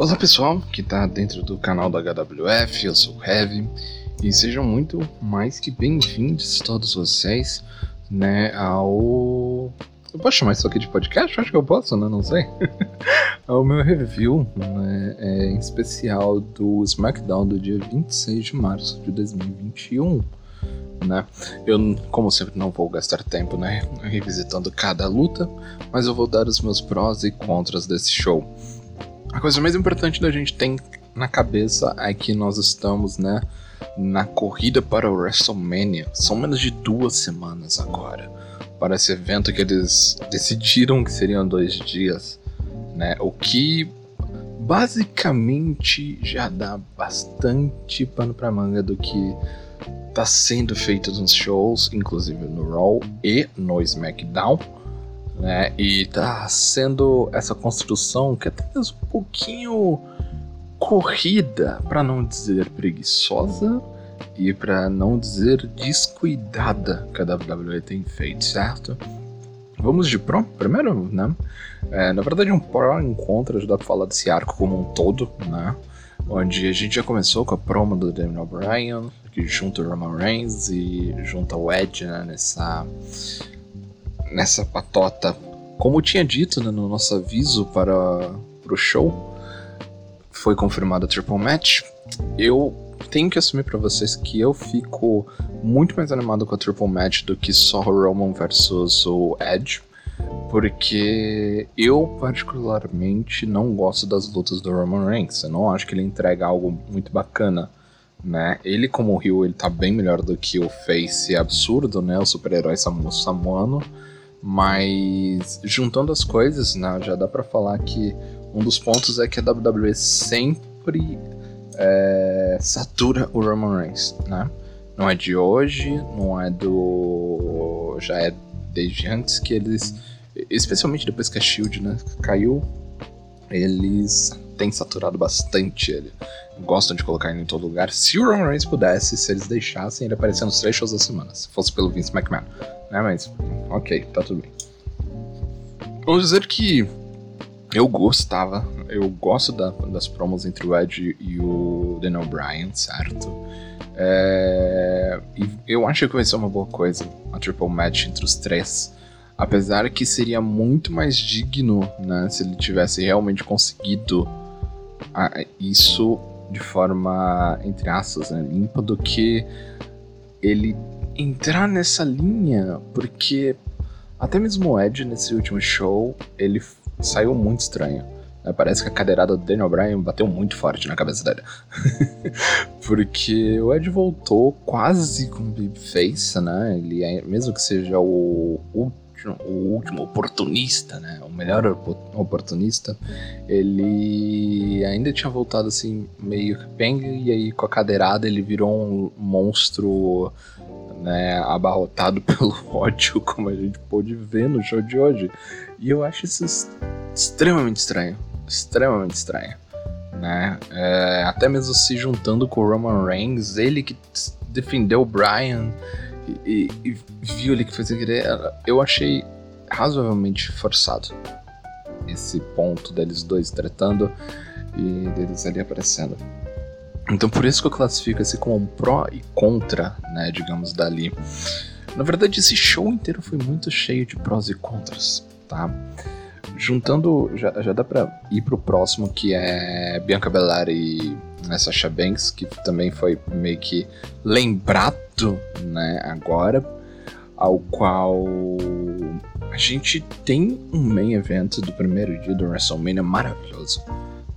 Olá pessoal que está dentro do canal da HWF, eu sou o Heavy e sejam muito mais que bem-vindos todos vocês, né, ao... Eu posso chamar isso aqui de podcast? Acho que eu posso, né? Não sei. ao meu review, né, é, especial do SmackDown do dia 26 de março de 2021. Né? Eu, como sempre, não vou gastar tempo né, revisitando cada luta, mas eu vou dar os meus prós e contras desse show. A coisa mais importante da gente ter na cabeça é que nós estamos, né, na corrida para o WrestleMania. São menos de duas semanas agora para esse evento que eles decidiram que seriam dois dias, né? O que basicamente já dá bastante pano para manga do que está sendo feito nos shows, inclusive no Raw e no SmackDown né? E tá sendo essa construção que é até mesmo um pouquinho corrida, para não dizer preguiçosa e para não dizer descuidada que a WWE tem feito, certo? Vamos de pró primeiro, né? É, na verdade, um pró encontro ajudar pra falar desse arco como um todo, né? Onde a gente já começou com a promo do Daniel Bryan, que junta o Roman Reigns e junta o Edge né, nessa nessa patota. Como tinha dito né, no nosso aviso para o show, foi confirmado a Triple Match. Eu tenho que assumir para vocês que eu fico muito mais animado com a Triple Match do que só o Roman versus o Edge. Porque eu, particularmente, não gosto das lutas do Roman Reigns. Eu não acho que ele entrega algo muito bacana. Né? Ele, como Rio, ele tá bem melhor do que o Face absurdo, né? O super-herói samuano. Mas juntando as coisas, né, já dá para falar que um dos pontos é que a WWE sempre é, satura o Roman Reigns, né? Não é de hoje, não é do. Já é desde antes que eles. Especialmente depois que a Shield né, caiu, eles têm saturado bastante ele. Gostam de colocar ele em todo lugar. Se o Roman Reigns pudesse, se eles deixassem, ele aparecer nos três shows da semana. Se fosse pelo Vince McMahon. Né, mas ok, tá tudo bem. Vamos dizer que eu gostava, eu gosto da, das promos entre o Edge e o Daniel Bryan, certo? É, e eu acho que vai ser uma boa coisa a triple match entre os três. Apesar que seria muito mais digno né, se ele tivesse realmente conseguido a, isso de forma, entre aspas, né, limpa, do que ele entrar nessa linha, porque até mesmo o Ed nesse último show, ele saiu muito estranho. Né? Parece que a cadeirada do Daniel Bryan bateu muito forte na cabeça dele. Porque o Ed voltou quase com babyface, né? Ele é, mesmo que seja o, o o último oportunista, né? O melhor oportunista, ele ainda tinha voltado assim meio capenga e aí com a cadeirada ele virou um monstro né, abarrotado pelo ódio, como a gente pôde ver no show de hoje. E eu acho isso extremamente estranho. Extremamente estranho. Né? É, até mesmo se juntando com o Roman Reigns, ele que defendeu o Brian e, e, e viu ele que fez querer. Eu achei razoavelmente forçado esse ponto deles dois tratando e deles ali aparecendo. Então por isso que eu classifico esse como um pró e contra, né, digamos, dali. Na verdade, esse show inteiro foi muito cheio de prós e contras, tá? Juntando, já, já dá pra ir pro próximo, que é Bianca Belair e Sasha Banks, que também foi meio que lembrado, né, agora, ao qual a gente tem um main event do primeiro dia do WrestleMania maravilhoso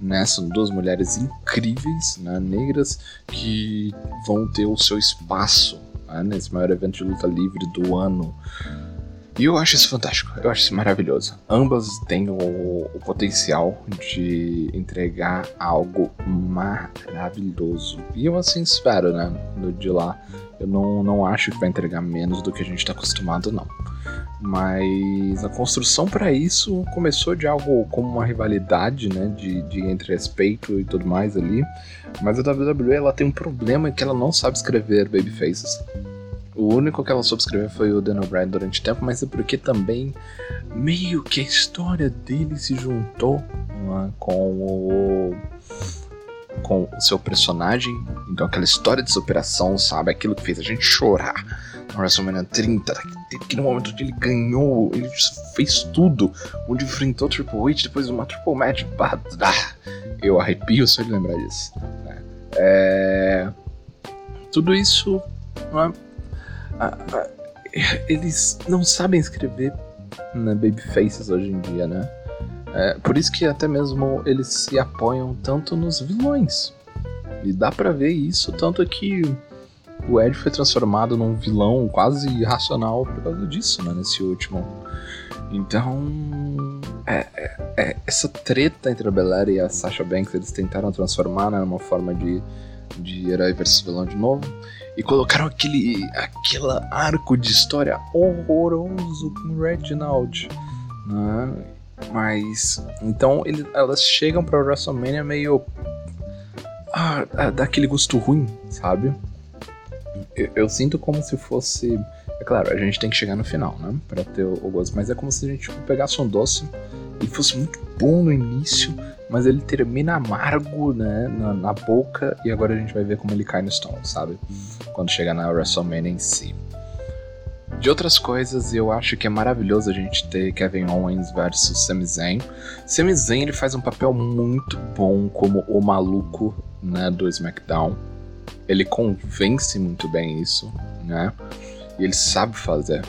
né? São duas mulheres incríveis, né? negras, que vão ter o seu espaço né? nesse maior evento de luta livre do ano. E eu acho isso fantástico, eu acho isso maravilhoso. Ambas têm o, o potencial de entregar algo maravilhoso. E eu assim espero, né? De lá. Eu não, não acho que vai entregar menos do que a gente está acostumado, não. Mas a construção para isso começou de algo como uma rivalidade, né, de, de entre respeito e tudo mais ali. Mas a WWE ela tem um problema que ela não sabe escrever babyfaces. O único que ela soube escrever foi o Dan O'Brien durante tempo, mas é porque também meio que a história dele se juntou é, com o com o seu personagem. Então aquela história de superação, sabe? Aquilo que fez a gente chorar no WrestleMania 30, aquele momento onde ele ganhou, ele fez tudo, onde enfrentou Triple H depois de uma Triple Match. Eu arrepio só de lembrar disso. Né? É... Tudo isso. eles não sabem escrever né, babyfaces hoje em dia, né? É, por isso que até mesmo eles se apoiam tanto nos vilões. E dá para ver isso, tanto que o Ed foi transformado num vilão quase irracional por causa disso, né, nesse último. Então, é, é, é, essa treta entre a Belair e a Sasha Banks, eles tentaram transformar né, numa forma de, de herói versus vilão de novo. E colocaram aquele, aquele arco de história horroroso com o Reginald. Né? Mas. Então ele, elas chegam pra WrestleMania meio. Ah, ah daquele gosto ruim, sabe? Eu, eu, sinto como se fosse. É claro, a gente tem que chegar no final, né? Pra ter o, o gosto. Mas é como se a gente tipo, pegasse um doce e fosse muito bom no início, mas ele termina amargo, né? Na, na boca, e agora a gente vai ver como ele cai no estômago, sabe? Quando chegar na WrestleMania em si. De outras coisas, eu acho que é maravilhoso a gente ter Kevin Owens versus Sami Zayn. Sami Zayn ele faz um papel muito bom como o maluco né, do SmackDown. Ele convence muito bem isso, né? E ele sabe fazer.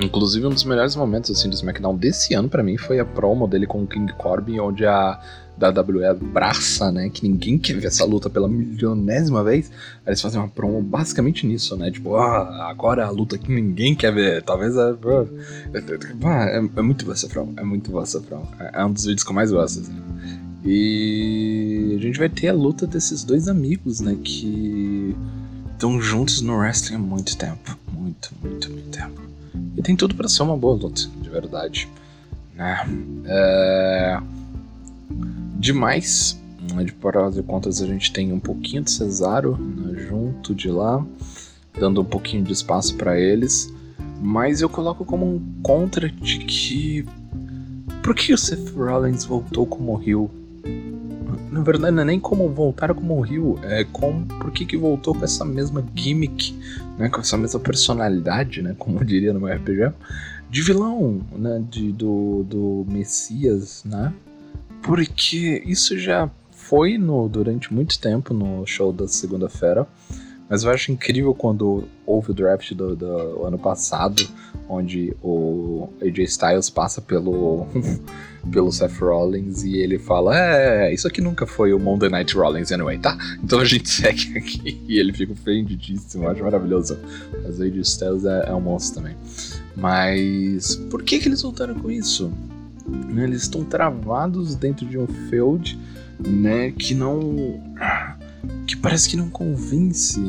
Inclusive, um dos melhores momentos assim do SmackDown desse ano para mim foi a promo dele com o King Corbin, onde a da WWE abraça, né? Que ninguém quer ver essa luta pela milionésima vez. Aí eles fazem uma promo basicamente nisso, né? Tipo, ah, agora é a luta que ninguém quer ver. Talvez é. Ah, é, é, muito boa essa promo. É muito boa essa promo. É, é um dos vídeos que eu mais gosto, assim. E a gente vai ter a luta desses dois amigos, né? Que estão juntos no wrestling há muito tempo. Muito, muito, muito tempo. E tem tudo para ser uma boa luta, de verdade. Né? É demais. De prós e contas, a gente tem um pouquinho de Cesaro né, junto de lá, dando um pouquinho de espaço para eles. Mas eu coloco como um contra de que. Por que o Seth Rollins voltou como Rio? Na verdade, não é nem como voltar como Rio, é como por que, que voltou com essa mesma gimmick, né, com essa mesma personalidade, né, como diria no RPG, de vilão, né, de, do, do Messias, né, porque isso já foi no, durante muito tempo no show da segunda-feira. Mas eu acho incrível quando houve o draft do, do ano passado, onde o AJ Styles passa pelo, pelo Seth Rollins e ele fala: É, isso aqui nunca foi o Monday Night Rollins anyway, tá? Então a gente segue aqui e ele fica ofendidíssimo, eu acho maravilhoso. Mas o AJ Styles é, é um monstro também. Mas por que, que eles voltaram com isso? Né? Eles estão travados dentro de um field, né? Que não. que parece que não convence,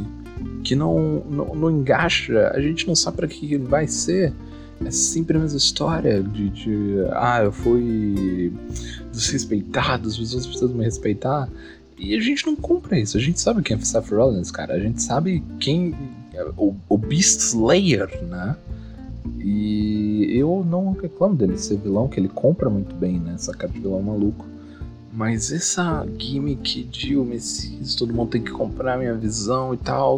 que não, não, não. A gente não sabe para que vai ser. É sempre a mesma história de, de ah, eu fui desrespeitado, as pessoas precisam me respeitar. E a gente não compra isso. A gente sabe quem é Seth Rollins, cara. A gente sabe quem. O, o Beast Slayer, né? E eu não reclamo dele ser vilão, que ele compra muito bem, né? Essa cara de vilão maluco. Mas essa gimmick de o Messias, todo mundo tem que comprar minha visão e tal.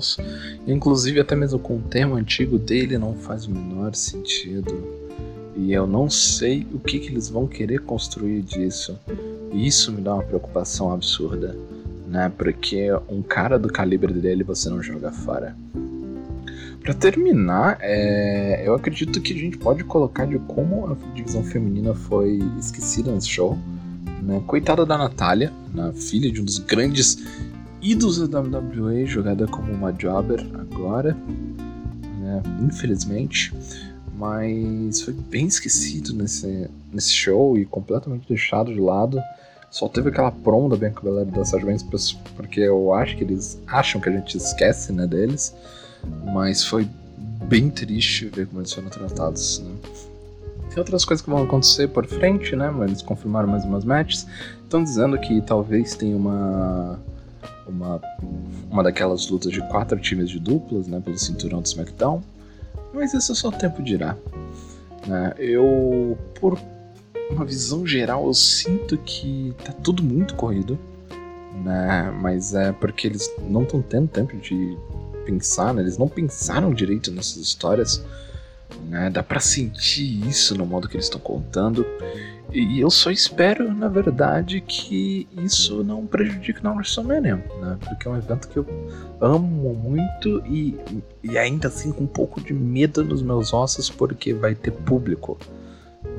Inclusive, até mesmo com o tema antigo dele, não faz o menor sentido. E eu não sei o que, que eles vão querer construir disso. E isso me dá uma preocupação absurda, né? Porque um cara do calibre dele você não joga fora. Para terminar, é, eu acredito que a gente pode colocar de como a divisão feminina foi esquecida nesse show. Né? Coitada da Natália, né? filha de um dos grandes ídolos da WWE, jogada como uma jobber agora, né? infelizmente. Mas foi bem esquecido nesse, nesse show e completamente deixado de lado. Só teve aquela promo da Bianca Belair e da Sasha porque eu acho que eles acham que a gente esquece né, deles. Mas foi bem triste ver como eles foram tratados, né? Tem outras coisas que vão acontecer por frente, né? Mas eles confirmaram mais umas matches. Estão dizendo que talvez tenha uma uma, uma daquelas lutas de quatro times de duplas, né, pelo cinturão do SmackDown. Mas isso é só o tempo dirá. Né? Eu, por uma visão geral, eu sinto que tá tudo muito corrido, né? Mas é porque eles não estão tendo tempo de pensar, né? Eles não pensaram direito nessas histórias, né? Dá para sentir isso no modo que eles estão contando. E eu só espero, na verdade, que isso não prejudique na WrestleMania, né? Porque é um evento que eu amo muito e, e ainda assim com um pouco de medo nos meus ossos porque vai ter público.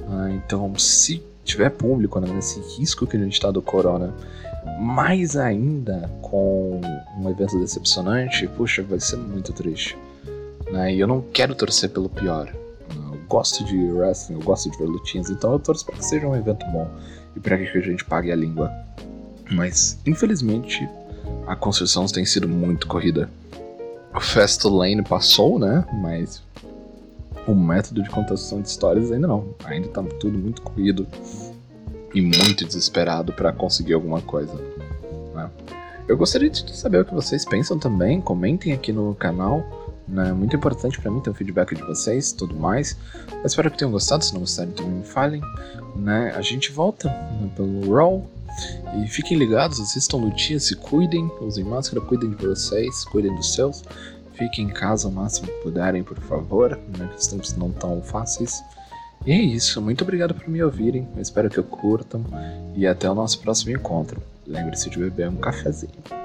Ah, então, se tiver público né, nesse risco que a gente está do corona, mais ainda com um evento decepcionante, puxa, vai ser muito triste. Né? E eu não quero torcer pelo pior gosto de wrestling, eu gosto de ver lutinhas, então eu torço para que seja um evento bom e para que a gente pague a língua. Mas, infelizmente, a construção tem sido muito corrida. O Fast Lane passou, né? Mas o método de contação de histórias ainda não. Ainda tá tudo muito corrido e muito desesperado para conseguir alguma coisa. Né? Eu gostaria de saber o que vocês pensam também. Comentem aqui no canal né? Muito importante para mim ter o feedback de vocês tudo mais. Eu espero que tenham gostado, se não gostarem também me falem. Né? A gente volta né, pelo Raw. E fiquem ligados, assistam lutinha, se cuidem, usem máscara, cuidem de vocês, cuidem dos seus. Fiquem em casa o máximo que puderem, por favor, né? que os tempos não tão fáceis. E é isso, muito obrigado por me ouvirem, eu espero que curtam e até o nosso próximo encontro. Lembre-se de beber um cafezinho.